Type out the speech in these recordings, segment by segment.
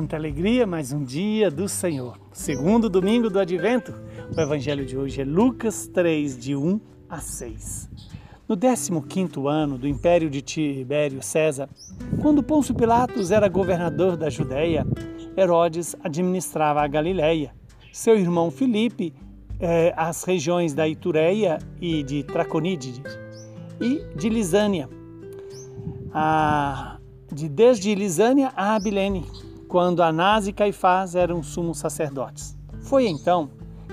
quanta alegria, mais um dia do Senhor. Segundo domingo do Advento, o evangelho de hoje é Lucas 3, de 1 a 6. No 15º ano do Império de Tibério César, quando Pôncio Pilatos era governador da Judéia, Herodes administrava a Galiléia. Seu irmão Filipe, eh, as regiões da Itureia e de Traconídedes e de Lisânia, a, de desde Lisânia a Abilene, quando Anás e Caifás eram sumos sacerdotes. Foi então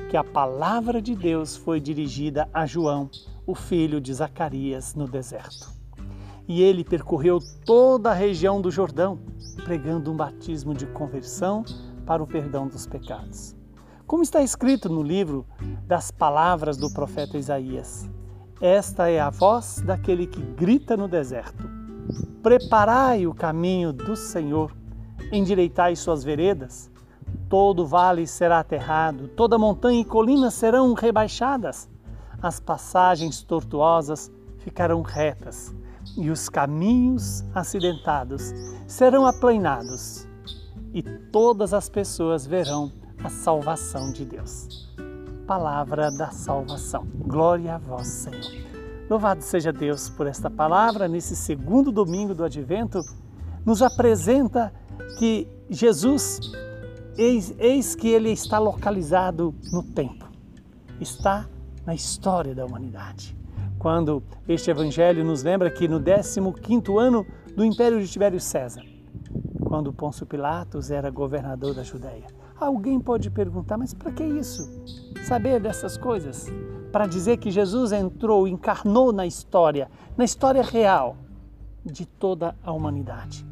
que a palavra de Deus foi dirigida a João, o filho de Zacarias, no deserto. E ele percorreu toda a região do Jordão, pregando um batismo de conversão para o perdão dos pecados. Como está escrito no livro das palavras do profeta Isaías: Esta é a voz daquele que grita no deserto: Preparai o caminho do Senhor endireitai suas veredas. Todo vale será aterrado, toda montanha e colina serão rebaixadas. As passagens tortuosas ficarão retas e os caminhos acidentados serão aplainados, e todas as pessoas verão a salvação de Deus. Palavra da salvação. Glória a vós, Senhor. Louvado seja Deus por esta palavra nesse segundo domingo do advento, nos apresenta que Jesus, eis, eis que ele está localizado no tempo, está na história da humanidade. Quando este evangelho nos lembra que no 15º ano do Império de Tibério César, quando Pôncio Pilatos era governador da Judéia. Alguém pode perguntar, mas para que isso? Saber dessas coisas? Para dizer que Jesus entrou, encarnou na história, na história real de toda a humanidade.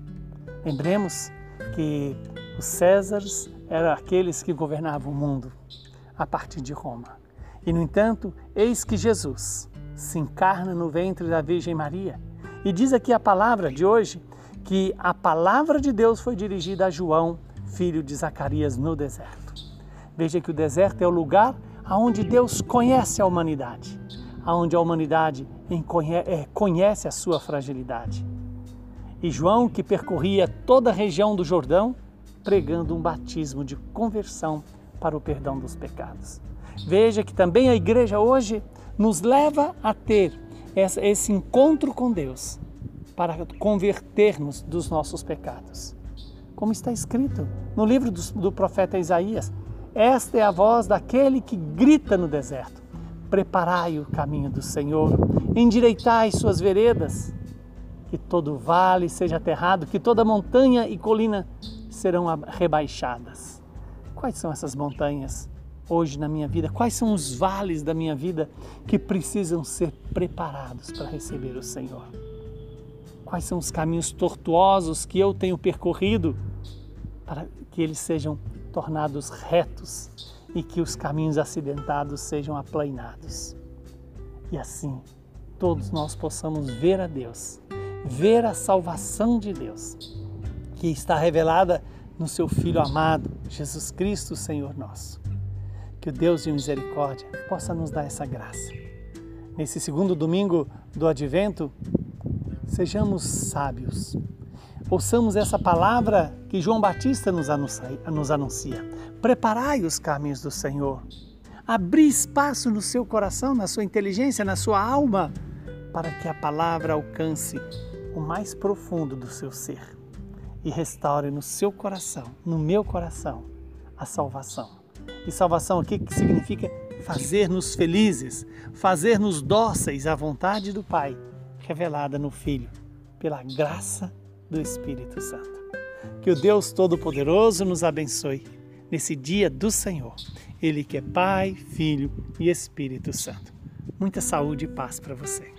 Lembremos que os Césares eram aqueles que governavam o mundo a partir de Roma. E, no entanto, eis que Jesus se encarna no ventre da Virgem Maria. E diz aqui a palavra de hoje que a palavra de Deus foi dirigida a João, filho de Zacarias, no deserto. Veja que o deserto é o lugar onde Deus conhece a humanidade, onde a humanidade é, conhece a sua fragilidade. E João, que percorria toda a região do Jordão, pregando um batismo de conversão para o perdão dos pecados. Veja que também a igreja hoje nos leva a ter esse encontro com Deus para converter-nos dos nossos pecados. Como está escrito no livro do profeta Isaías: Esta é a voz daquele que grita no deserto: Preparai o caminho do Senhor, endireitai suas veredas que todo vale seja aterrado, que toda montanha e colina serão rebaixadas. Quais são essas montanhas hoje na minha vida? Quais são os vales da minha vida que precisam ser preparados para receber o Senhor? Quais são os caminhos tortuosos que eu tenho percorrido para que eles sejam tornados retos e que os caminhos acidentados sejam aplainados? E assim todos nós possamos ver a Deus ver a salvação de Deus, que está revelada no seu Filho amado, Jesus Cristo, Senhor nosso. Que o Deus de misericórdia possa nos dar essa graça. Nesse segundo domingo do Advento, sejamos sábios. Ouçamos essa palavra que João Batista nos anuncia. Preparai os caminhos do Senhor. Abri espaço no seu coração, na sua inteligência, na sua alma, para que a palavra alcance o mais profundo do seu ser e restaure no seu coração, no meu coração, a salvação. E salvação aqui que significa fazer-nos felizes, fazer-nos dóceis à vontade do Pai, revelada no Filho, pela graça do Espírito Santo. Que o Deus Todo-Poderoso nos abençoe nesse dia do Senhor. Ele que é Pai, Filho e Espírito Santo. Muita saúde e paz para você.